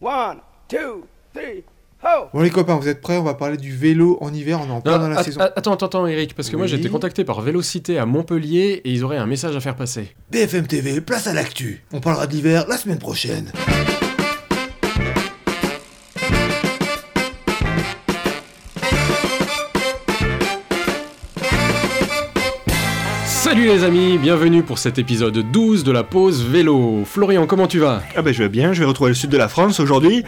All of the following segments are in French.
One, two, three, ho! Bon les copains, vous êtes prêts? On va parler du vélo en hiver, on est en plein Non, dans la saison. Attends, attends, attends, Eric, parce que moi j'ai été contacté par Vélocité à Montpellier et ils auraient un message à faire passer. BFM TV, place à l'actu. On parlera de l'hiver la semaine prochaine. Salut les amis, bienvenue pour cet épisode 12 de la pause vélo. Florian, comment tu vas? Ah ben je vais bien, je vais retrouver le sud de la France aujourd'hui.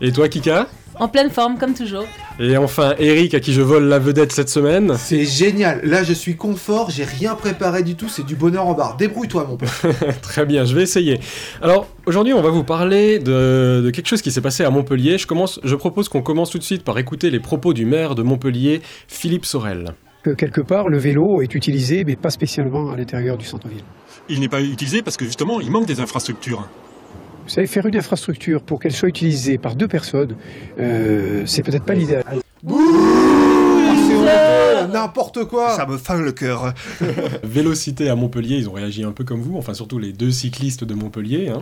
Et toi Kika? En pleine forme, comme toujours. Et enfin Eric à qui je vole la vedette cette semaine. C'est génial. Là, je suis confort, j'ai rien préparé du tout, c'est du bonheur en barre. Débrouille-toi, mon père. Très bien, je vais essayer. Alors aujourd'hui on va vous parler de, de quelque chose qui s'est passé à Montpellier. Je, commence, je propose qu'on commence tout de suite par écouter les propos du maire de Montpellier, Philippe Sorel. Que quelque part le vélo est utilisé, mais pas spécialement à l'intérieur du centre-ville. Il n'est pas utilisé parce que justement, il manque des infrastructures. Vous savez, faire une infrastructure pour qu'elle soit utilisée par deux personnes, euh, c'est peut-être pas l'idéal. N'importe quoi. Ça me fend le cœur. Vélocité à Montpellier, ils ont réagi un peu comme vous, enfin surtout les deux cyclistes de Montpellier. hein.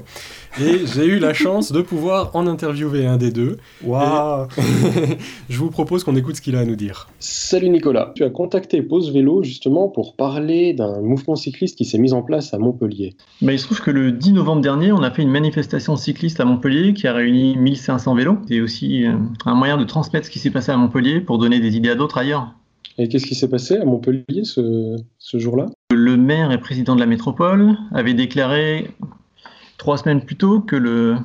Et j'ai eu la chance de pouvoir en interviewer un des deux. Waouh Je vous propose qu'on écoute ce qu'il a à nous dire. Salut Nicolas, tu as contacté Pause Vélo justement pour parler d'un mouvement cycliste qui s'est mis en place à Montpellier. Bah, il se trouve que le 10 novembre dernier, on a fait une manifestation cycliste à Montpellier qui a réuni 1500 vélos. C'est aussi euh, un moyen de transmettre ce qui s'est passé à Montpellier pour donner des idées à d'autres ailleurs. Et qu'est-ce qui s'est passé à Montpellier ce, jour-là? Le maire et président de la métropole avait déclaré trois semaines plus tôt que le...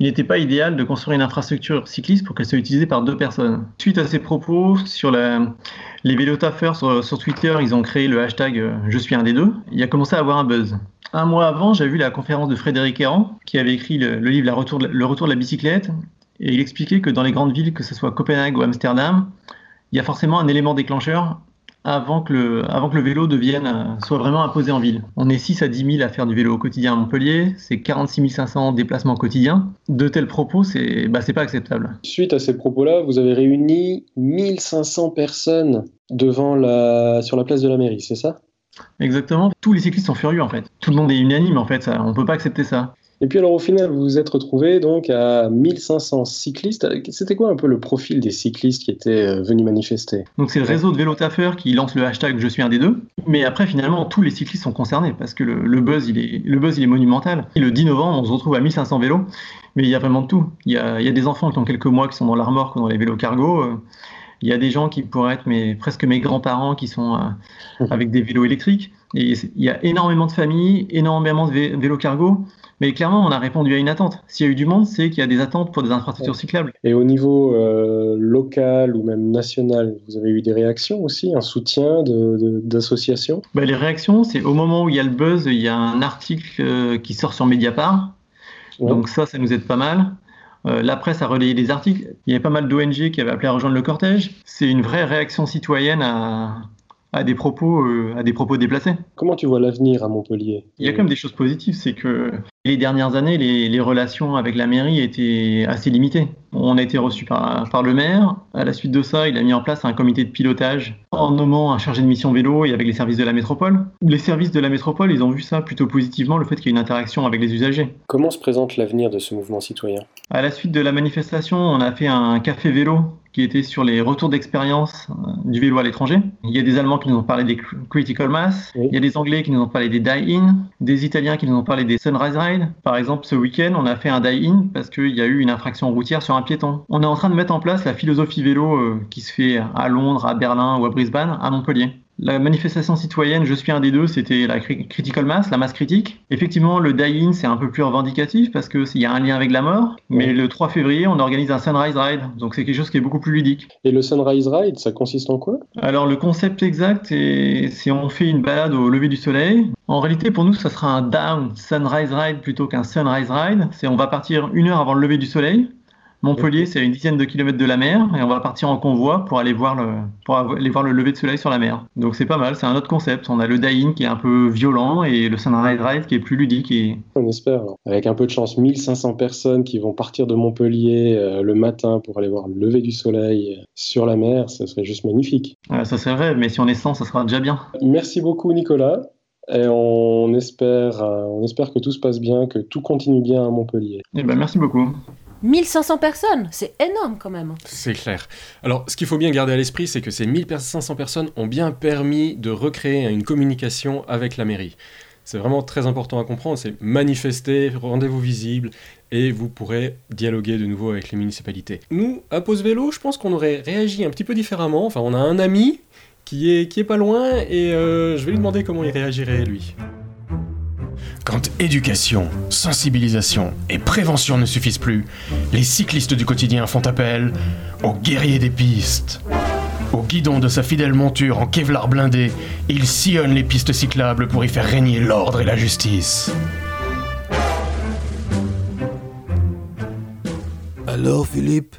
il n'était pas idéal de construire une infrastructure cycliste pour qu'elle soit utilisée par deux personnes. Suite à ces propos, sur les vélotaffeurs sur, sur Twitter, ils ont créé le hashtag euh, Je suis un des deux. Il a commencé à avoir un buzz. Un mois avant, j'ai vu la conférence de Frédéric Errand, qui avait écrit le, livre La retour Le retour de la bicyclette, et il expliquait que dans les grandes villes, que ce soit Copenhague ou Amsterdam, il y a forcément un élément déclencheur avant que le, avant que le vélo devienne, euh, soit vraiment imposé en ville. On est 6 à 10 000 à faire du vélo au quotidien à Montpellier, c'est 46 500 déplacements quotidiens. De tels propos, c'est bah, pas acceptable. Suite à ces propos-là, vous avez réuni 1500 personnes devant la... sur la place de la mairie, c'est ça? Exactement. Tous les cyclistes sont furieux en fait. Tout le monde est unanime en fait. Ça, on peut pas accepter ça. Et puis alors au final, vous vous êtes retrouvé donc à 1500 cyclistes. C'était quoi un peu le profil des cyclistes qui étaient euh, venus manifester? Donc c'est le réseau de vélotaffeurs qui lance le hashtag Je suis un des deux. Mais après finalement tous les cyclistes sont concernés parce que le, buzz il est le buzz il est monumental. Et le 10 novembre on se retrouve à 1500 vélos. Mais il y a vraiment de tout. Il y a, il y a des enfants qui ont quelques mois qui sont dans la remorque dans les vélos cargo. Il y a des gens qui pourraient être mes, presque mes grands-parents qui sont euh, avec des vélos électriques. Et il y a énormément de familles, énormément de vé- vélos cargo. Mais clairement, on a répondu à une attente. S'il y a eu du monde, c'est qu'il y a des attentes pour des infrastructures cyclables. Et au niveau euh, local ou même national, vous avez eu des réactions aussi, un soutien de- de- d'associations? Bah, les réactions, c'est au moment où il y a le buzz, il y a un article euh, qui sort sur Mediapart. Ouais. Donc ça, ça nous aide pas mal. Euh, la presse a relayé des articles. Il y avait pas mal d'ONG qui avaient appelé à rejoindre le cortège. C'est une vraie réaction citoyenne à, à des propos, euh, à des propos déplacés. Comment tu vois l'avenir à Montpellier? Il y a quand même des choses positives, c'est que les dernières années, les, les relations avec la mairie étaient assez limitées. On a été reçu par, par le maire. À la suite de ça, il a mis en place un comité de pilotage en nommant un chargé de mission vélo et avec les services de la métropole. Les services de la métropole, ils ont vu ça plutôt positivement, le fait qu'il y ait une interaction avec les usagers. Comment se présente l'avenir de ce mouvement citoyen? À la suite de la manifestation, on a fait un café vélo qui était sur les retours d'expérience euh, du vélo à l'étranger. Il y a des Allemands qui nous ont parlé des cr- critical mass, Oui. il y a des Anglais qui nous ont parlé des die-in, des Italiens qui nous ont parlé des sunrise ride. Par exemple, ce week-end, on a fait un die-in parce qu'il y a eu une infraction routière sur un piéton. On est en train de mettre en place la philosophie vélo euh, qui se fait à Londres, à Berlin ou à Brisbane, à Montpellier. La manifestation citoyenne, je suis un des deux, c'était la cri- critical mass, la masse critique. Effectivement, le die-in, c'est un peu plus revendicatif parce qu'il y a un lien avec la mort. Mais le 3 février, on organise un sunrise ride, donc c'est quelque chose qui est beaucoup plus ludique. Et le Sunrise Ride, ça consiste en quoi? Alors le concept exact, est- c'est on fait une balade au lever du soleil. En réalité, pour nous, ça sera un down sunrise ride plutôt qu'un sunrise ride. C'est on va partir une heure avant le lever du soleil. Montpellier, c'est à une dizaine de kilomètres de la mer, et on va partir en convoi pour aller voir le, pour aller voir le lever de soleil sur la mer. Donc c'est pas mal, c'est un autre concept. On a le die-in qui est un peu violent et le sunrise ride qui est plus ludique et On espère. Avec un peu de chance, 1500 personnes qui vont partir de Montpellier euh, le matin pour aller voir le lever du soleil euh, sur la mer, ça serait juste magnifique. euh, ça serait vrai, mais si on est 100, ça sera déjà bien. Merci beaucoup Nicolas. Et on espère, euh, on espère que tout se passe bien, que tout continue bien à Montpellier. Eh ben merci beaucoup. 1500 personnes, c'est énorme quand même. C'est clair. Alors, ce qu'il faut bien garder à l'esprit, c'est que ces 1500 personnes ont bien permis de recréer une communication avec la mairie. C'est vraiment très important à comprendre, c'est manifester, rendez-vous visible, et vous pourrez dialoguer de nouveau avec les municipalités. Nous, à Pause Vélo, je pense qu'on aurait réagi un petit peu différemment. Enfin, on a un ami qui est, qui est pas loin, et euh, je vais lui demander comment il réagirait, lui. Quand éducation, sensibilisation et prévention ne suffisent plus, les cyclistes du quotidien font appel aux guerriers des pistes. Au guidon de sa fidèle monture en Kevlar blindé, il sillonne les pistes cyclables pour y faire régner l'ordre et la justice. Alors Philippe,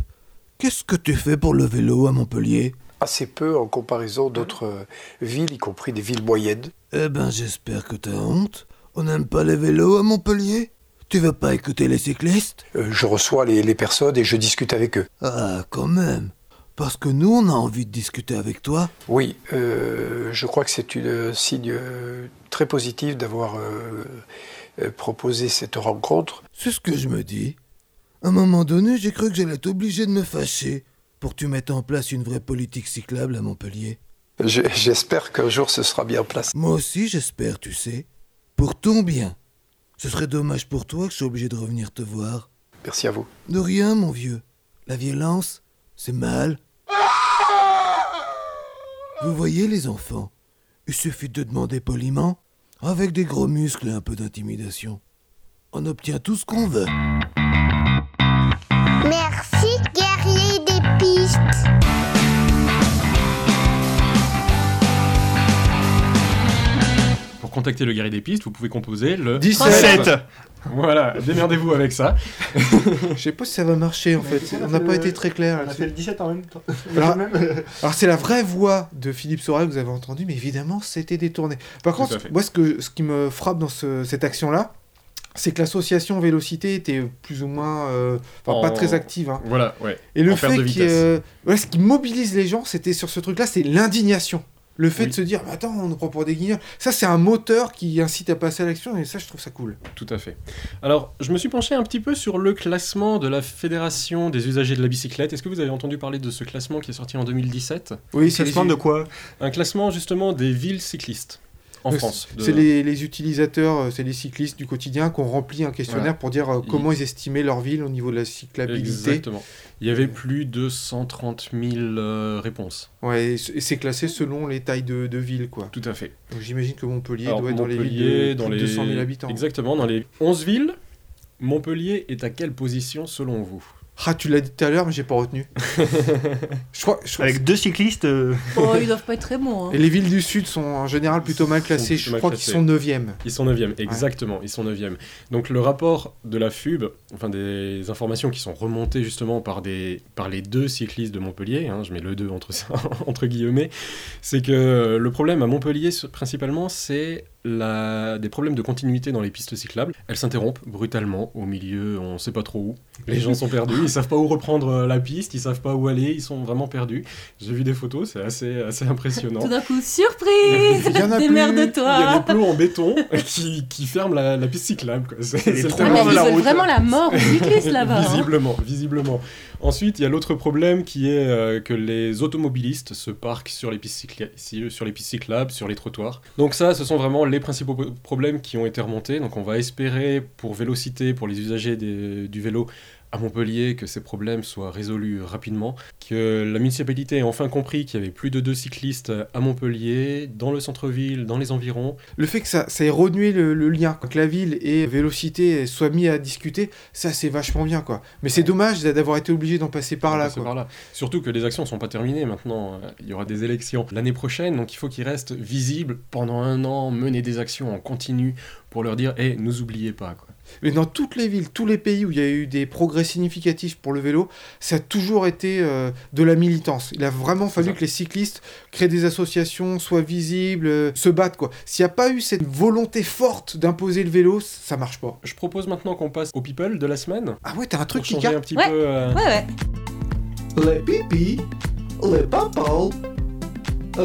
qu'est-ce que tu fais pour le vélo à Montpellier? Assez peu en comparaison d'autres euh, villes, y compris des villes moyennes. Eh ben j'espère que t'as honte. On n'aime pas les vélos à Montpellier Tu veux pas écouter les cyclistes? Euh, je reçois les, les personnes et je discute avec eux. Ah, quand même. Parce que nous, on a envie de discuter avec toi. Oui, euh, je crois que c'est un signe euh, très positif d'avoir euh, proposé cette rencontre. C'est ce que je me dis. À un moment donné, j'ai cru que j'allais être obligé de me fâcher pour que tu mettes en place une vraie politique cyclable à Montpellier. Je- J'espère qu'un jour ce sera bien en place. Moi aussi, j'espère, tu sais. Pour ton bien. Ce serait dommage pour toi que je sois obligé de revenir te voir. Merci à vous. De rien, mon vieux. La violence, c'est mal. Vous voyez, les enfants, il suffit de demander poliment, avec des gros muscles et un peu d'intimidation. On obtient tout ce qu'on veut. Merci, contacter le guerrier des pistes, vous pouvez composer le 17. Voilà, démerdez-vous avec ça. Je sais pas si ça va marcher en fait. On n'a pas été très clair. On a fait le 17 en même temps. Alors, alors c'est la vraie voix de Philippe Sorel que vous avez entendu, mais évidemment c'était détourné. Par contre, moi ce, que, ce qui me frappe dans ce- cette action-là, c'est que l'association Vélocité était plus ou moins, euh, enfin pas En- très active. hein. Voilà, ouais. Et le En fait que euh, voilà, ce qui mobilise les gens, c'était sur ce truc-là, c'est l'indignation. Le fait Oui. de se dire, attends, on nous prend pour des guignols. Ça, c'est un moteur qui incite à passer à l'action, et ça, je trouve ça cool. Tout à fait. Alors, je me suis penché un petit peu sur le classement de la Fédération des usagers de la bicyclette. Est-ce que vous avez entendu parler de ce classement qui est sorti en 2017 Oui, c'est Classement les- de quoi? Un classement justement des villes cyclistes en France. de- C'est les, les utilisateurs, euh, c'est les cyclistes du quotidien qui ont rempli un questionnaire Voilà. pour dire euh, comment ils estimaient leur ville au niveau de la cyclabilité. Exactement. Il y avait plus de 130 000 euh, réponses. Ouais, et c'est classé selon les tailles de, de ville, quoi. Tout à fait. Donc j'imagine que Montpellier Alors, doit être dans les villes de dans les 200 000 habitants. Exactement, dans les 11 villes, Montpellier est à quelle position selon vous? Ah, tu l'as dit tout à l'heure, mais j'ai pas retenu. je crois, je crois- Avec deux cyclistes. euh, Oh, ils doivent pas être très bons. hein. Et les villes du Sud sont en général plutôt mal classées. plutôt Je mal crois qu'ils sont 9e. Ils sont 9e, exactement, ils sont 9e. Donc le rapport de la FUB, enfin des informations qui sont remontées justement par, des, par les deux cyclistes de Montpellier, hein, je mets le 2 entre, ça- entre guillemets, c'est que le problème à Montpellier principalement, c'est la, des problèmes de continuité dans les pistes cyclables. Elles s'interrompent brutalement au milieu, on sait pas trop où. Les gens sont perdus, ils savent pas où reprendre euh, la piste, ils savent pas où aller, ils sont vraiment perdus. J'ai vu des photos, c'est assez, assez impressionnant. Tout d'un coup, surprise Il y en a plus. Il y a des plots en béton qui, qui ferment la, la piste cyclable. quoi. C'est le Ah, de la route. vraiment la mort aux cyclistes là-bas. hein. Visiblement, visiblement. Ensuite, il y a l'autre problème qui est euh, que les automobilistes se parquent sur les, pistes cycla- si- sur les pistes cyclables, sur les trottoirs. Donc ça, ce sont vraiment les principaux problèmes qui ont été remontés. Donc on va espérer pour Vélocité, pour les usagers des- du vélo à Montpellier, que ces problèmes soient résolus rapidement, que la municipalité ait enfin compris qu'il y avait plus de deux cyclistes à Montpellier, dans le centre-ville, dans les environs, Le fait que ça, ça ait renoué le, le lien, que la ville et Vélocité soient mis à discuter, ça c'est vachement bien quoi. Mais c'est dommage d'avoir été obligé d'en passer par là passer quoi. par là. Surtout que les actions ne sont pas terminées maintenant. Euh, Il y aura des élections l'année prochaine, donc il faut qu'ils restent visibles pendant un an, mener des actions en continu pour leur dire Eh, nous oubliez pas. Quoi. Mais dans toutes les villes, tous les pays où il y a eu des progrès significatifs pour le vélo, ça a toujours été euh, de la militance. Il a vraiment fallu ça. que les cyclistes créent des associations, soient visibles, euh, se battent quoi. S'il n'y a pas eu cette volonté forte d'imposer le vélo, ça marche pas. Je propose maintenant qu'on passe au people de la semaine. Ah ouais, t'as un truc qui un petit Ouais. peu. euh, Ouais, ouais. Les pipis, les people,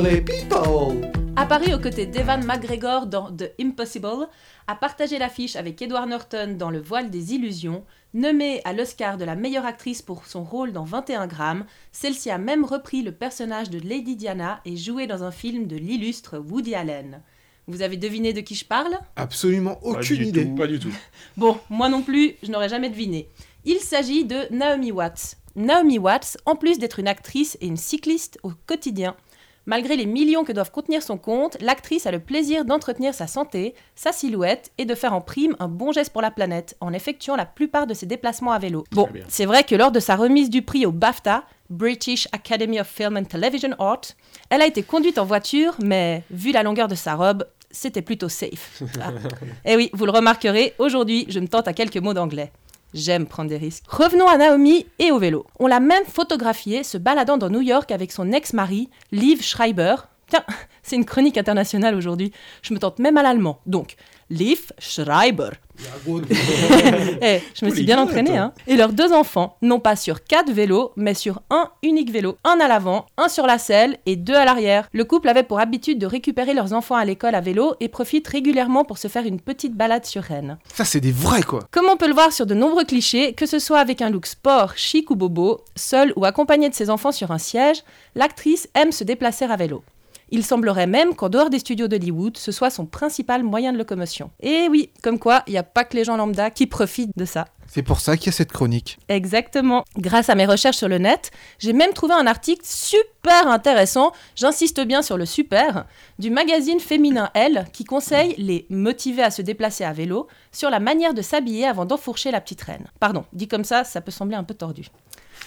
les people. Apparu aux côtés d'Evan McGregor dans The Impossible, a partagé l'affiche avec Edward Norton dans Le voile des illusions, nommée à l'Oscar de la meilleure actrice pour son rôle dans 21 grammes, celle-ci a même repris le personnage de Lady Diana et joué dans un film de l'illustre Woody Allen. Vous avez deviné de qui je parle? Absolument aucune idée. tout, pas du tout. Bon, moi non plus, je n'aurais jamais deviné. Il s'agit de Naomi Watts. Naomi Watts, en plus d'être une actrice et une cycliste au quotidien, malgré les millions que doivent contenir son compte, l'actrice a le plaisir d'entretenir sa santé, sa silhouette et de faire en prime un bon geste pour la planète en effectuant la plupart de ses déplacements à vélo. Bon, c'est vrai que lors de sa remise du prix au BAFTA, British Academy of Film and Television Art, elle a été conduite en voiture, mais vu la longueur de sa robe, c'était plutôt safe. Ah. Et oui, vous le remarquerez, aujourd'hui, je me tente à quelques mots d'anglais. J'aime prendre des risques. Revenons à Naomi et au vélo. On l'a même photographiée se baladant dans New York avec son ex-mari, Liv Schreiber. Tiens, c'est une chronique internationale aujourd'hui. Je me tente même à l'allemand. Donc, Liv Schreiber. Eh, je me suis bien entraînée, hein. Et leurs deux enfants, non pas sur quatre vélos, mais sur un unique vélo. Un à l'avant, un sur la selle et deux à l'arrière. Le couple avait pour habitude de récupérer leurs enfants à l'école à vélo et profite régulièrement pour se faire une petite balade sur Rennes. Ça, c'est des vrais, quoi. Comme on peut le voir sur de nombreux clichés, que ce soit avec un look sport, chic ou bobo, seule ou accompagnée de ses enfants sur un siège, l'actrice aime se déplacer à vélo. Il semblerait même qu'en dehors des studios d'Hollywood, ce soit son principal moyen de locomotion. Et oui, comme quoi, il n'y a pas que les gens lambda qui profitent de ça. C'est pour ça qu'il y a cette chronique. Exactement. Grâce à mes recherches sur le net, j'ai même trouvé un article super intéressant, j'insiste bien sur le super, du magazine féminin Elle, qui conseille les motivés à se déplacer à vélo sur la manière de s'habiller avant d'enfourcher la petite reine. Pardon, dit comme ça, ça peut sembler un peu tordu.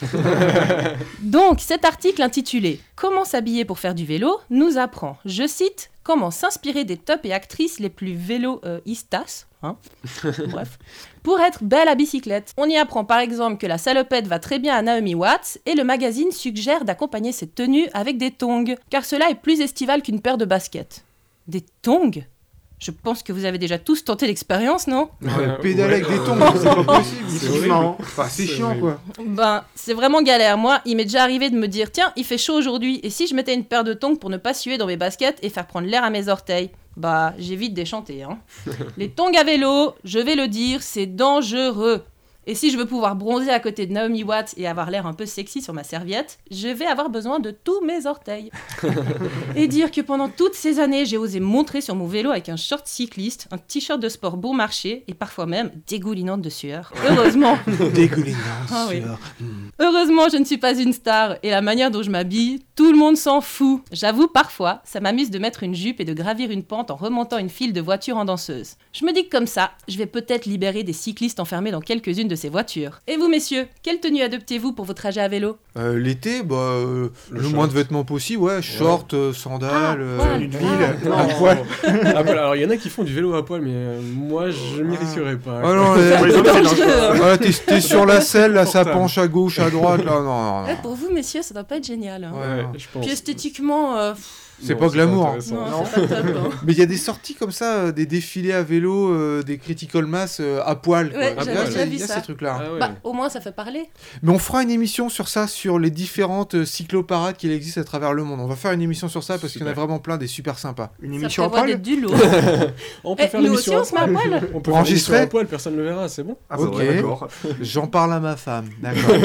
Donc, cet article intitulé Comment s'habiller pour faire du vélo nous apprend, je cite, comment s'inspirer des tops et actrices les plus véloistas, hein bref, pour être belle à bicyclette. On y apprend par exemple que la salopette va très bien à Naomi Watts et le magazine suggère d'accompagner cette tenue avec des tongs, car cela est plus estival qu'une paire de baskets. Des tongs? Je pense que vous avez déjà tous tenté l'expérience, non Ouais, pédaler avec des tongs, c'est pas possible. C'est. Enfin, chiant, quoi. Ben, c'est vraiment galère. Moi, il m'est déjà arrivé de me dire tiens, il fait chaud aujourd'hui, et si je mettais une paire de tongs pour ne pas suer dans mes baskets et faire prendre l'air à mes orteils? Bah, j'ai vite déchanté, hein. Les tongs à vélo, je vais le dire, c'est dangereux. Et si je veux pouvoir bronzer à côté de Naomi Watts et avoir l'air un peu sexy sur ma serviette, je vais avoir besoin de tous mes orteils. et dire que pendant toutes ces années, j'ai osé montrer sur mon vélo avec un short cycliste, un t-shirt de sport bon marché et parfois même dégoulinante de sueur. Heureusement, Dégoulinant, Ah oui. sueur. Heureusement, je ne suis pas une star et la manière dont je m'habille, tout le monde s'en fout. J'avoue, parfois, ça m'amuse de mettre une jupe et de gravir une pente en remontant une file de voitures en danseuse. Je me dis que comme ça, je vais peut-être libérer des cyclistes enfermés dans quelques-unes de ces voitures. Et vous, messieurs, quelle tenue adoptez-vous pour vos trajets à vélo? Euh, L'été, bah, euh, le, moins de vêtements possible, ouais, short, euh, sandales, Ah, euh, une Ah, ville, à poil. À poil. Alors, il y en a qui font du vélo à poil, mais euh, moi, je m'y risquerais pas. Ah non, voilà, t'es sur la selle, là, ça penche à gauche, à droite, là, non, non, Eh. Pour vous, messieurs, ça doit pas être génial. hein. Ouais, Ouais. je pense. Puis esthétiquement, euh, pff, C'est pas glamour, hein. intéressant. non, c'est pas top. hein. Mais il y a des sorties comme ça, euh, des défilés à vélo, euh, des critical mass euh, à poil. quoi. Ouais, Il y a- il y ça. ces trucs-là. Ah ouais. Bah, au moins, ça fait parler. Mais on fera une émission sur ça, sur les différentes cycloparades qu'il existe à travers le monde. On va faire une émission sur ça parce qu'il y en a Super. vraiment plein des super sympas. Une Ça émission à prévoit poil d'être du lourd. On peut Eh, faire nous l'émission aussi, on se met à poil. On peut Enregistrer à poil, personne ne le verra, c'est bon. Ah, bah Ok. J'en parle à ma femme, d'accord.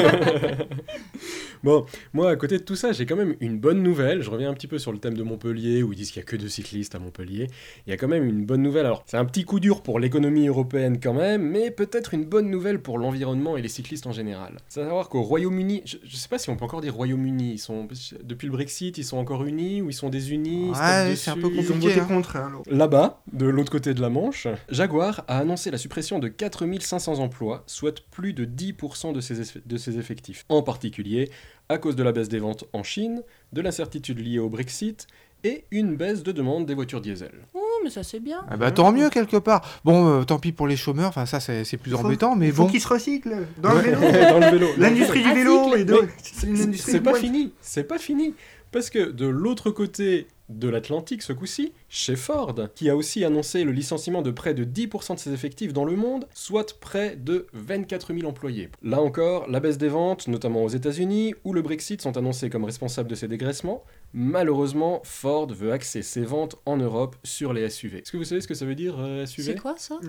Bon, moi, à côté de tout ça, j'ai quand même une bonne nouvelle. Je reviens un petit peu sur le thème de Montpellier, où ils disent qu'il n'y a que deux cyclistes à Montpellier. Il y a quand même une bonne nouvelle. Alors, c'est un petit coup dur pour l'économie européenne quand même, mais peut-être une bonne nouvelle pour l'environnement et les cyclistes en général. C'est à savoir qu'au Royaume-Uni, je, je sais pas si on peut encore dire Royaume-Uni, ils sont, depuis le Brexit, ils sont encore unis, ou ils sont désunis Ouais, c'est un peu dessus Ils ont compliqué, voté hein. contre. hein. Là-bas, de l'autre côté de la Manche, Jaguar a annoncé la suppression de 4500 emplois, soit plus de 10% de ses, eff- de ses effectifs. En particulier, à cause de la baisse des ventes en Chine, de l'incertitude liée au Brexit et une baisse de demande des voitures diesel. Oh, mais ça c'est bien. Ah bah tant mieux quelque part. Bon, euh, tant pis pour les chômeurs, enfin ça c'est plus Faut- embêtant, mais Il faut bon. qu'ils se recyclent dans le vélo. Dans le vélo. L'industrie du vélo de... Mais c'est pas fini, c'est pas fini. Parce que de l'autre côté de l'Atlantique, ce coup-ci, chez Ford, qui a aussi annoncé le licenciement de près de 10% de ses effectifs dans le monde, soit près de 24 000 employés. Là encore, la baisse des ventes, notamment aux États-Unis, ou le Brexit sont annoncés comme responsables de ces dégraissements. Malheureusement, Ford veut axer ses ventes en Europe sur les SUV. Est-ce que vous savez ce que ça veut dire, euh, SUV C'est quoi ça?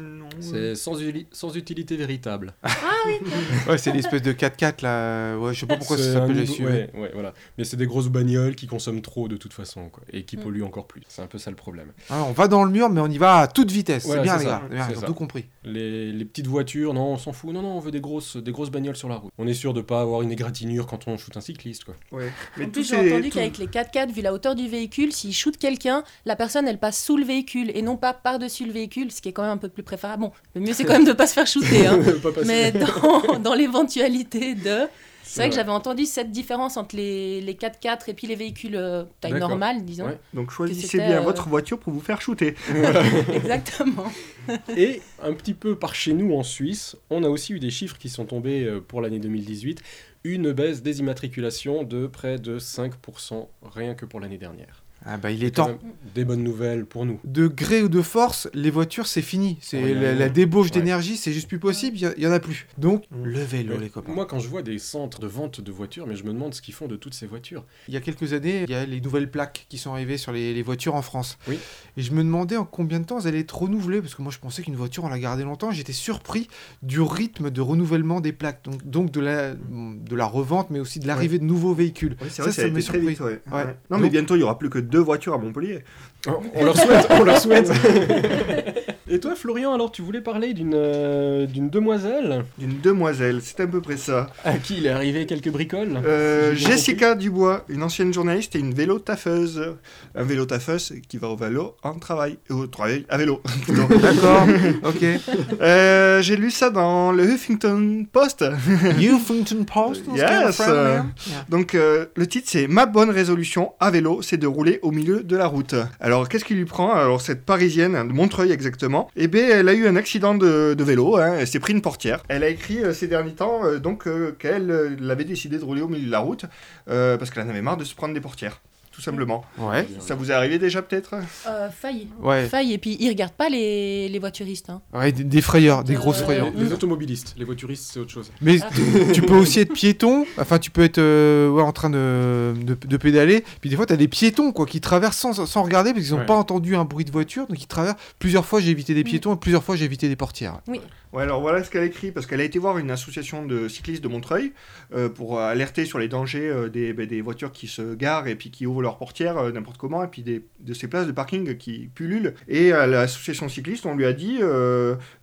C'est sans, utilité véritable. Ah oui. Ouais, c'est l'espèce de 4x4 là. Ouais, je sais pas pourquoi ça C'est s'appelle SUV. Ouais, ouais, voilà. Mais c'est des grosses bagnoles qui consomment trop de toute façon, quoi, et qui Mm. polluent encore plus. C'est un peu ça le problème. Ah, on va dans le mur, mais on y va à toute vitesse. Voilà, c'est bien, c'est les gars. Bien, Ils ont tout compris. Les, les petites voitures, non, on s'en fout. Non, non, on veut des grosses, des grosses bagnoles sur la route. On est sûr de pas avoir une égratignure quand on shoot un cycliste, quoi. Ouais. Mais En plus, j'ai entendu qu'avec les 4x4, vu la hauteur du véhicule, s'il shoot quelqu'un, la personne, elle passe sous le véhicule et non pas par-dessus le véhicule, ce qui est quand même un peu plus préférable. Bon, le mieux, c'est quand même de pas se faire shooter. hein. Mais dans, dans l'éventualité de... C'est vrai que j'avais entendu cette différence entre les, les 4x4 et puis les véhicules euh, taille normale, disons. Ouais. Donc choisissez bien euh, votre voiture pour vous faire shooter. Exactement. Et un petit peu par chez nous en Suisse, on a aussi eu des chiffres qui sont tombés euh, pour l'année 2018. Une baisse des immatriculations de près de 5% rien que pour l'année dernière. Ah bah il est temps. Des bonnes nouvelles pour nous. De gré ou de force, les voitures, c'est fini. C'est Ouais, la, la débauche Ouais. d'énergie, c'est juste plus possible. Il y a- il y, en a plus. Donc, Mm. le vélo, Mais les copains. Moi, quand je vois des centres de vente de voitures, mais je me demande ce qu'ils font de toutes ces voitures. Il y a quelques années, il y a les nouvelles plaques qui sont arrivées sur les, les voitures en France. Oui. Et je me demandais en combien de temps elles allaient être renouvelées, parce que moi je pensais qu'une voiture on la gardait longtemps. J'étais surpris du rythme de renouvellement des plaques, donc, donc de, la, de la revente, mais aussi de l'arrivée de nouveaux véhicules. Vrai, ça, a m'a surpris. vite. ouais. Ouais. Ouais. Non, mais Donc- bientôt, il y aura plus que deux voitures à Montpellier. On leur souhaite, on leur souhaite. Et toi, Florian, alors tu voulais parler d'une euh, d'une demoiselle D'une demoiselle, c'est à peu près ça. à qui il est arrivé quelques bricoles Euh, Jessica Dubois, une ancienne journaliste et une vélo taffeuse. Un vélo taffeuse qui va au vélo en travail. Au travail à vélo. D'accord, ok. Euh, J'ai lu ça dans le Huffington Post. Huffington Post Yes. euh, hein? Donc euh, le titre c'est Ma bonne résolution à vélo, c'est de rouler au milieu de la route. Alors qu'est-ce qui lui prend Alors cette parisienne de Montreuil exactement, eh bien elle a eu un accident de, vélo, hein, elle s'est pris une portière. Elle a écrit euh, ces derniers temps euh, donc euh, qu'elle avait décidé de rouler au milieu de la route parce qu'elle en avait marre de se prendre des portières. Tout simplement. Ouais. Ça vous est arrivé déjà peut-être? Euh, failli. Ouais. Failli. Et puis, ils regardent pas les, les voituristes. hein. Ouais, des, des frayeurs, des Euh, grosses frayeurs. Les, les automobilistes, les voituristes, c'est autre chose. Mais tu- tu peux aussi être piéton, enfin tu peux être euh, ouais, en train de, de, de pédaler, puis des fois tu as des piétons quoi, qui traversent sans, sans regarder parce qu'ils n'ont Ouais. pas entendu un bruit de voiture, donc ils traversent. Plusieurs fois j'ai évité des piétons et plusieurs fois j'ai évité des portières. Oui. Ouais, alors voilà ce qu'elle écrit, parce qu'elle a été voir une association de cyclistes de Montreuil euh, pour alerter sur les dangers euh, des, bah, des voitures qui se garent et puis qui ouvrent leurs portières euh, n'importe comment, et puis des, de ces places de parking qui pullulent. Et à l'association cycliste, on lui a dit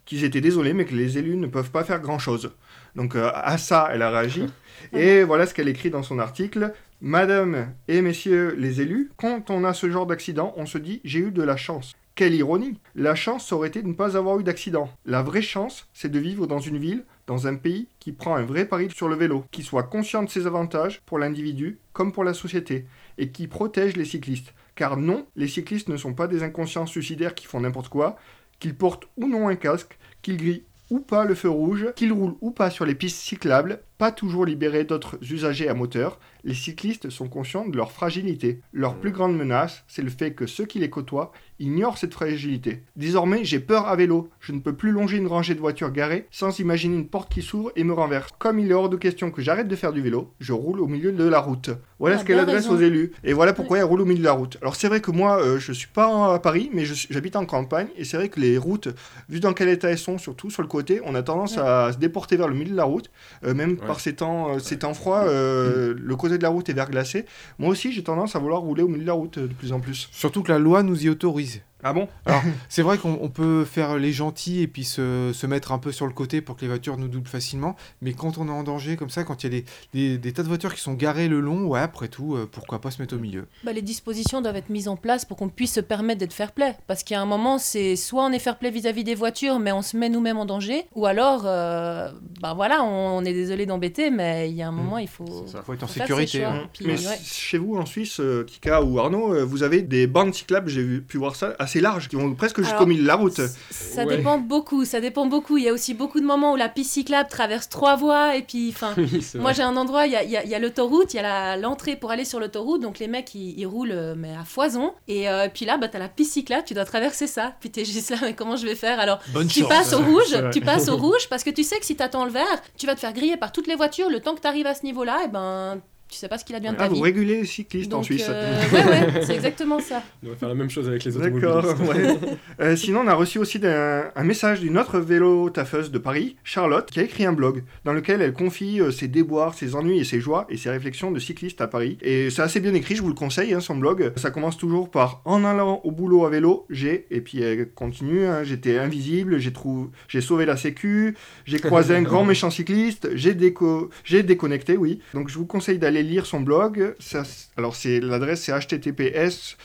qu'ils étaient désolés, mais que les élus ne peuvent pas faire grand-chose. Donc à ça, elle a réagi. Et voilà ce qu'elle écrit dans son article. Madame et messieurs les élus, quand on a ce genre d'accident, on se dit j'ai eu de la chance. Quelle ironie La chance aurait été de ne pas avoir eu d'accident. La vraie chance, c'est de vivre dans une ville, dans un pays qui prend un vrai pari sur le vélo, qui soit conscient de ses avantages pour l'individu comme pour la société, et qui protège les cyclistes. Car non, les cyclistes ne sont pas des inconscients suicidaires qui font n'importe quoi, qu'ils portent ou non un casque, qu'ils grillent ou pas le feu rouge, qu'ils roulent ou pas sur les pistes cyclables, pas toujours libérés d'autres usagers à moteur, les cyclistes sont conscients de leur fragilité. Leur plus grande menace, c'est le fait que ceux qui les côtoient ignorent cette fragilité. Désormais, j'ai peur à vélo. Je ne peux plus longer une rangée de voitures garées sans imaginer une porte qui s'ouvre et me renverse. Comme il est hors de question que j'arrête de faire du vélo, je roule au milieu de la route. Voilà Ah, ce qu'elle adresse raison. aux élus. Et voilà pourquoi elle roule au milieu de la route. Alors c'est vrai que moi, euh, je suis pas à Paris, mais j'habite en campagne, et c'est vrai que les routes, vu dans quel état elles sont, surtout sur le côté, on a tendance à se déporter vers le milieu de la route, euh, même Ouais. par ces temps, euh, ces temps froids, euh, le côté de la route est verglacé. Moi aussi, j'ai tendance à vouloir rouler au milieu de la route euh, de plus en plus. Surtout que la loi nous y autorise. Ah bon? Alors, c'est vrai qu'on on peut faire les gentils et puis se, se mettre un peu sur le côté pour que les voitures nous doublent facilement, mais quand on est en danger comme ça, quand il y a des, des- des tas de voitures qui sont garées le long, ouais, après tout, euh, pourquoi pas se mettre au milieu? Bah, les dispositions doivent être mises en place pour qu'on puisse se permettre d'être fair-play. Parce qu'il y a un moment, c'est soit on est fair-play vis-à-vis des voitures, mais on se met nous-mêmes en danger, ou alors, euh, bah voilà, on, on est désolé d'embêter, mais il y a un moment, il faut, ça. Faut être en faut faire sécurité. ses choix. hein. Puis, Mais ouais. chez vous en Suisse, euh, Kika ou Arnaud, euh, vous avez des bandes cyclables, j'ai pu voir ça, assez assez larges, qui vont presque jusqu'au milieu de la route. Ça Ouais. dépend beaucoup, ça dépend beaucoup. Il y a aussi beaucoup de moments où la piste cyclable traverse trois voies et puis, enfin, Oui, moi j'ai un endroit, il y a, il y a- il y a l'autoroute, il y a la- l'entrée pour aller sur l'autoroute, donc les mecs ils, ils roulent euh, mais à foison. Et euh, puis là, bah, t'as la piste cyclable, tu dois traverser ça. Puis t'es juste là, mais comment je vais faire? Alors Bonne tu chance. passes au rouge, tu passes au rouge parce que tu sais que si t'attends le vert, tu vas te faire griller par toutes les voitures. Le temps que t'arrives à ce niveau-là, et ben tu sais pas ce qu'il advient de ta Ah, vie. vous régulez les cyclistes en Suisse. euh, ouais, ouais, c'est exactement ça. On va faire la même chose avec les D'accord, automobilistes. ouais. Euh, sinon, on a reçu aussi un message d'une autre vélo taffeuse de Paris, Charlotte, qui a écrit un blog dans lequel elle confie euh, ses déboires, ses ennuis et ses joies et ses réflexions de cycliste à Paris. Et c'est assez bien écrit, je vous le conseille, hein, son blog. Ça commence toujours par En allant au boulot à vélo, j'ai, et puis elle continue, hein, j'étais invisible, j'ai trou... j'ai sauvé la sécu, j'ai croisé un grand méchant cycliste, j'ai déco... j'ai déconnecté, oui. Donc je vous conseille d'aller lire son blog. Ça, alors c'est l'adresse c'est https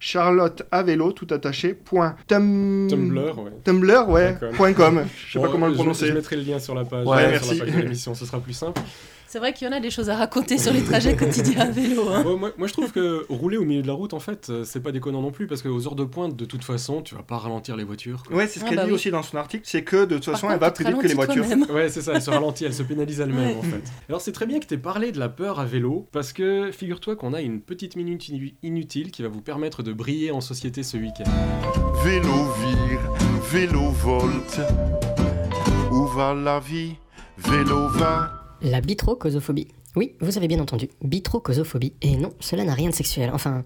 charlotte à vélo tout attaché point tum- Tumblr, ouais. Tumblr ouais point com je sais Bon, pas comment le je- prononcer Je mettrai le lien sur la page, Ouais, euh, merci. sur la page de l'émission, ce sera plus simple. C'est vrai qu'il y en a des choses à raconter sur les trajets quotidiens à vélo. hein. Ouais, moi, moi, je trouve que rouler au milieu de la route, en fait, euh, c'est pas déconnant non plus, parce qu'aux heures de pointe, de toute façon, tu vas pas ralentir les voitures. quoi. ouais c'est ce Ah qu'elle bah dit oui. aussi dans son article c'est que de toute Par façon contre, elle va plus vite que les voitures. Ouais, c'est ça, elle se ralentit, elle se pénalise elle-même Ouais. en fait. Alors c'est très bien que tu aies parlé de la peur à vélo, parce que figure-toi qu'on a une petite minute inu- inutile qui va vous permettre de briller en société ce week-end. Vélo vire, vélo volte. Où va la vie? Vélo va. La bitrocosophobie. Oui, vous avez bien entendu, bitrocosophobie. Et non, cela n'a rien de sexuel. Enfin,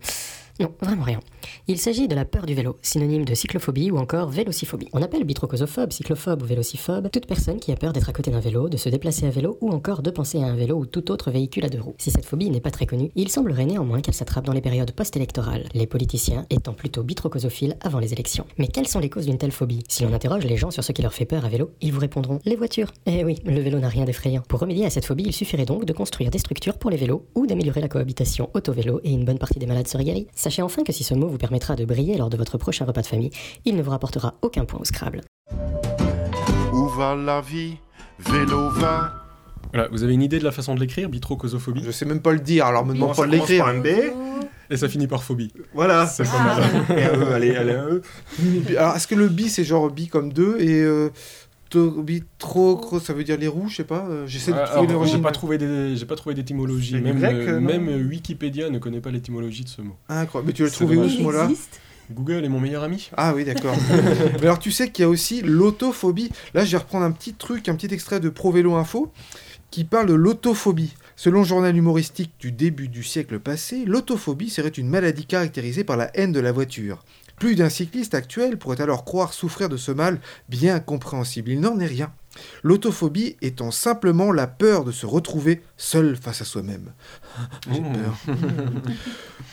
non, vraiment rien. Il s'agit de la peur du vélo, synonyme de cyclophobie ou encore vélociphobie. On appelle bitrocosophobe, cyclophobe ou vélociphobe toute personne qui a peur d'être à côté d'un vélo, de se déplacer à vélo ou encore de penser à un vélo ou tout autre véhicule à deux roues. Si cette phobie n'est pas très connue, il semblerait néanmoins qu'elle s'attrape dans les périodes post-électorales, les politiciens étant plutôt bitrocosophiles avant les élections. Mais quelles sont les causes d'une telle phobie? Si l'on interroge les gens sur ce qui leur fait peur à vélo, ils vous répondront les voitures. Eh oui, le vélo n'a rien d'effrayant. Pour remédier à cette phobie, il suffirait donc de construire des structures pour les vélos ou d'améliorer la cohabitation auto-vélo et une bonne partie des malades seraient guéris. Sachez enfin que si ce mot vous permettra de briller lors de votre prochain repas de famille, il ne vous rapportera aucun point au Scrabble. Où va la vie? Vélo va. Voilà, vous avez une idée de la façon de l'écrire, bitrocosophobie? Je sais même pas le dire, alors me demande pas de l'écrire. par un B Et ça finit par phobie. voilà C'est pas mal. E, allez allez E. Alors, est-ce que le bi c'est genre bi comme deux et to- bi trop gros, ça veut dire les roues, je sais pas. euh, J'essaie de trouver alors, j'ai l'origine. pas trouvé des- j'ai pas trouvé d'étymologie. Même, grec, euh, même euh, Wikipédia ne connaît pas l'étymologie de ce mot. Ah, incroyable. Mais tu l'as trouvé où ce mot-là Google est mon meilleur ami. Ah oui, d'accord. Mais alors tu sais qu'il y a aussi l'autophobie. Là, je vais reprendre un petit truc, un petit extrait de Pro Vélo Info qui parle de l'autophobie. Selon le journal humoristique du début du siècle passé, l'autophobie serait une maladie caractérisée par la haine de la voiture. Plus d'un cycliste actuel pourrait alors croire souffrir de ce mal bien compréhensible. Il n'en est rien. L'autophobie étant simplement la peur de se retrouver seul face à soi-même. J'ai Mmh. peur.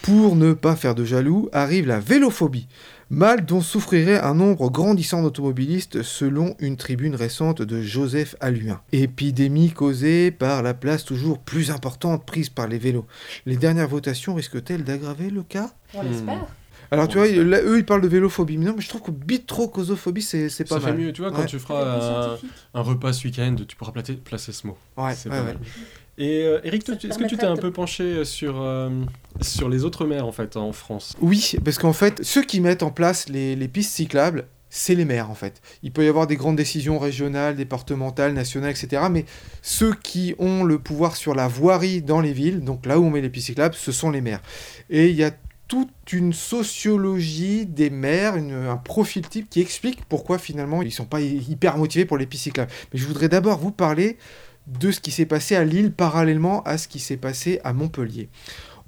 Pour ne pas faire de jaloux, arrive la vélophobie, mal dont souffrirait un nombre grandissant d'automobilistes selon une tribune récente de Joseph Alluin. Épidémie causée par la place toujours plus importante prise par les vélos. Les dernières votations risquent-elles d'aggraver le cas? On l'espère. Alors tu vois, là, eux ils parlent de vélophobie, mais non, mais je trouve que bitrocosophobie c'est c'est pas Ça fait mal. mieux, tu vois, quand Ouais. tu feras un, un repas ce week-end, tu pourras placer, placer ce mot. Ouais, C'est ouais, pas ouais. mal. Et euh, Eric, toi, Ça est-ce que tu t'es un peu penché sur, euh, sur les autres maires en fait en France? Oui, parce qu'en fait, ceux qui mettent en place les, les pistes cyclables, c'est les maires en fait. Il peut y avoir des grandes décisions régionales, départementales, nationales, etc. Mais ceux qui ont le pouvoir sur la voirie dans les villes, donc là où on met les pistes cyclables, ce sont les maires. Et il y a toute une sociologie des maires, un profil type qui explique pourquoi finalement ils sont pas hy- hyper motivés pour les pistes cyclables. Mais je voudrais d'abord vous parler de ce qui s'est passé à Lille parallèlement à ce qui s'est passé à Montpellier.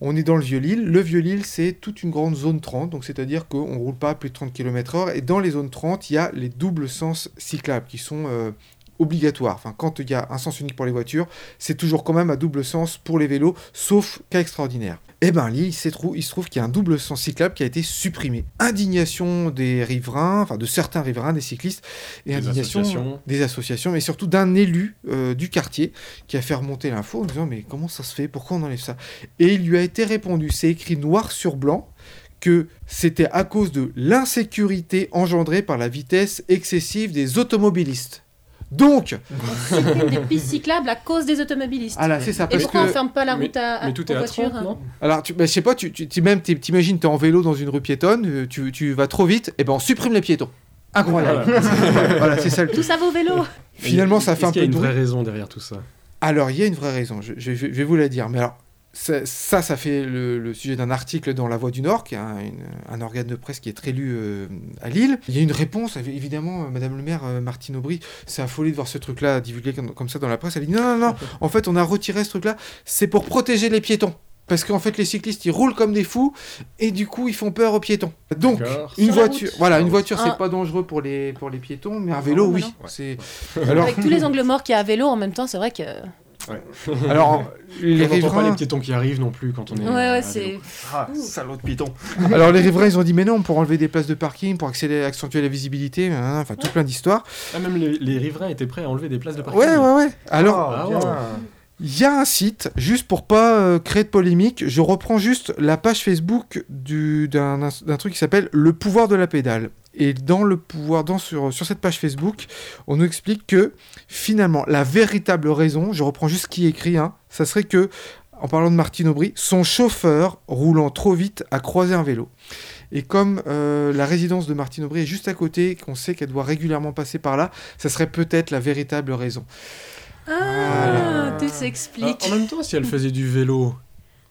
On est dans le Vieux-Lille. Le Vieux-Lille, c'est toute une grande zone 30, donc c'est-à-dire qu'on ne roule pas à plus de 30 km/h. Et dans les zones 30, il y a les doubles sens cyclables qui sont euh, obligatoires. Enfin, quand il y a un sens unique pour les voitures, c'est toujours quand même à double sens pour les vélos, sauf cas extraordinaire. Eh ben Lille, il se trouve, il se trouve qu'il y a un double sens cyclable qui a été supprimé. Indignation des riverains, enfin de certains riverains, des cyclistes, et Des indignation associations. des associations, mais surtout d'un élu euh, du quartier qui a fait remonter l'info en disant mais comment ça se fait, pourquoi on enlève ça? Et il lui a été répondu, c'est écrit noir sur blanc, que c'était à cause de l'insécurité engendrée par la vitesse excessive des automobilistes. Donc, On supprime des pistes cyclables à cause des automobilistes. Ah là, c'est ça, Et parce pourquoi que- on ferme pas la route à, à- mais tout aux est à voitures 30, non alors, tu, bah, je sais pas, tu, tu, tu- même t'imagines, t'es en vélo dans une rue piétonne, euh, tu, tu vas trop vite, et ben on supprime les piétons. Incroyable. voilà, c'est ça le Tout ça va au vélo. Finalement, ça fait un Est-ce qu'il y peu a une vraie raison derrière tout ça? Alors, il y a une vraie raison, je, je- je vais vous la dire. Mais alors, ça, ça, ça fait le, le sujet d'un article dans La Voix du Nord, qui est un, une- un organe de presse qui est très lu euh, à Lille. Il y a une réponse, évi- évidemment, euh, Madame le maire, euh, Martine Aubry, s'est affolée de voir ce truc-là divulgué comme, comme ça dans la presse. Elle dit non, non, non, en fait, on a retiré ce truc-là, c'est pour protéger les piétons. Parce qu'en fait, les cyclistes, ils roulent comme des fous, et du coup, ils font peur aux piétons. Donc, une Sur voiture, voilà, une voiture, Ah. c'est pas dangereux pour les, pour les piétons, mais un vélo, non, oui. C'est... Alors, Avec tous les angles morts qu'il y a à vélo, en même temps, c'est vrai que. Alors, les on n'entend pas les riverains... piétons qui arrivent non plus quand on est. Ouais, ouais, c'est. Ah, salaud de piton. Alors les riverains ils ont dit mais non pour enlever des places de parking pour accélérer, accentuer la visibilité hein, enfin tout plein d'histoires Ah, même les, les riverains étaient prêts à enlever des places de parking. ouais ouais ouais alors Ah, il y a un site juste pour pas euh, créer de polémique je reprends juste la page Facebook du- d'un d'un truc qui s'appelle le pouvoir de la pédale et dans le pouvoir dans sur, sur cette page Facebook on nous explique que finalement la véritable raison je reprends juste ce qui est écrit hein, ça serait que en parlant de Martine Aubry, son chauffeur roulant trop vite a croisé un vélo. Et comme euh, la résidence de Martine Aubry est juste à côté, qu'on sait qu'elle doit régulièrement passer par là, ça serait peut-être la véritable raison. Ah, tout Ah, s'explique. en même temps, si elle faisait du vélo,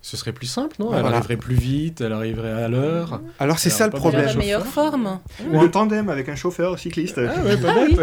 ce serait plus simple, non? Elle Voilà. arriverait plus vite, elle arriverait à l'heure. Alors c'est ça le problème. la meilleure forme. Ou en tandem avec un chauffeur cycliste. Ah ouais, pas Ah oui.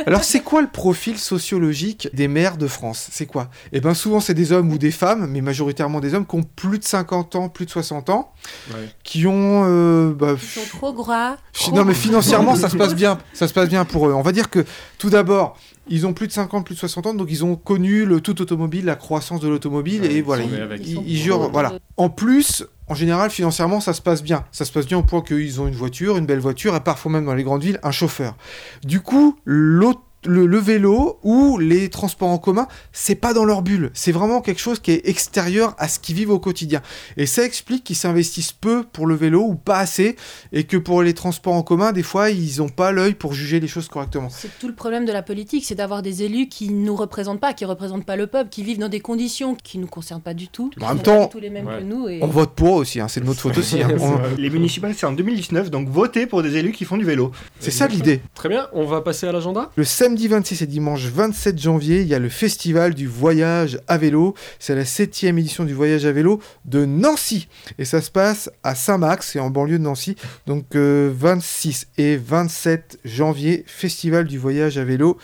Alors c'est quoi le profil sociologique des maires de France? C'est quoi? Eh bien souvent c'est des hommes ou des femmes, mais majoritairement des hommes qui ont plus de 50 ans, plus de 60 ans, Ouais. qui ont... euh, bah, Ils sont trop gras. Trop- Non mais financièrement ça se passe bien, ça se passe bien pour eux. On va dire que tout d'abord ils ont plus de 50, plus de 60 ans, donc ils ont connu le tout automobile, la croissance de l'automobile Ouais, et ils voilà, ils, jurent, voilà. En plus, en général financièrement ça se passe bien, ça se passe bien au point qu'ils ont une voiture, une belle voiture et parfois même dans les grandes villes un chauffeur. Du coup l'auto le, le vélo ou les transports en commun, c'est pas dans leur bulle. C'est vraiment quelque chose qui est extérieur à ce qu'ils vivent au quotidien. Et ça explique qu'ils s'investissent peu pour le vélo ou pas assez, et que pour les transports en commun, des fois, ils ont pas l'œil pour juger les choses correctement. C'est tout le problème de la politique, c'est d'avoir des élus qui ne nous représentent pas, qui représentent pas le peuple, qui vivent dans des conditions qui nous concernent pas du tout. En même temps, les mêmes ouais. que nous. Et... On vote pour aussi, hein, c'est de notre faute aussi. hein. On- Les municipales, c'est en 2019, donc votez pour des élus qui font du vélo. C'est ça l'idée. Très bien, on va passer à l'agenda? Le samedi 26 et dimanche 27 janvier, il y a le festival du voyage à vélo. C'est la septième édition du voyage à vélo de Nancy. Et ça se passe à Saint-Max, c'est en banlieue de Nancy. Donc euh, 26 et 27 janvier, festival du voyage à vélo.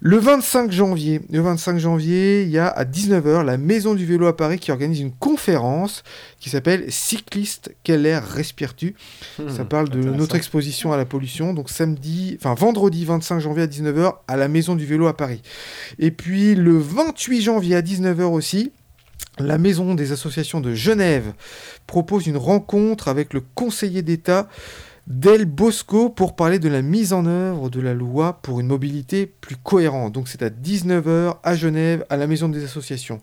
Le 25 janvier, le 25 janvier, il y a à 19h la Maison du vélo à Paris qui organise une conférence qui s'appelle Cycliste, quel air respires-tu? Ça parle de notre exposition à la pollution. Donc samedi, enfin vendredi 25 janvier à 19h à la Maison du vélo à Paris. Et puis le 28 janvier à 19h aussi, la Maison des associations de Genève propose une rencontre avec le conseiller d'État Del Bosco pour parler de la mise en œuvre de la loi pour une mobilité plus cohérente. Donc c'est à 19h à Genève, à la Maison des associations.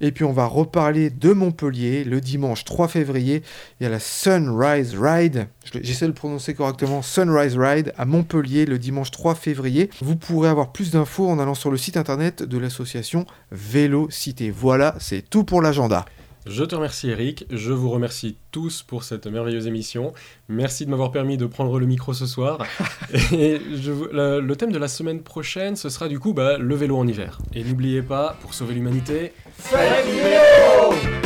Et puis on va reparler de Montpellier le dimanche 3 février. Il y a la Sunrise Ride. J'essaie de le prononcer correctement. Sunrise Ride à Montpellier le dimanche 3 février. Vous pourrez avoir plus d'infos en allant sur le site internet de l'association Vélocité. Voilà, c'est tout pour l'agenda. Je te remercie Eric, je vous remercie tous pour cette merveilleuse émission. Merci de m'avoir permis de prendre le micro ce soir. Et je vous- le, le thème de la semaine prochaine, ce sera du coup bah, le vélo en hiver. Et n'oubliez pas, pour sauver l'humanité, Faites du vélo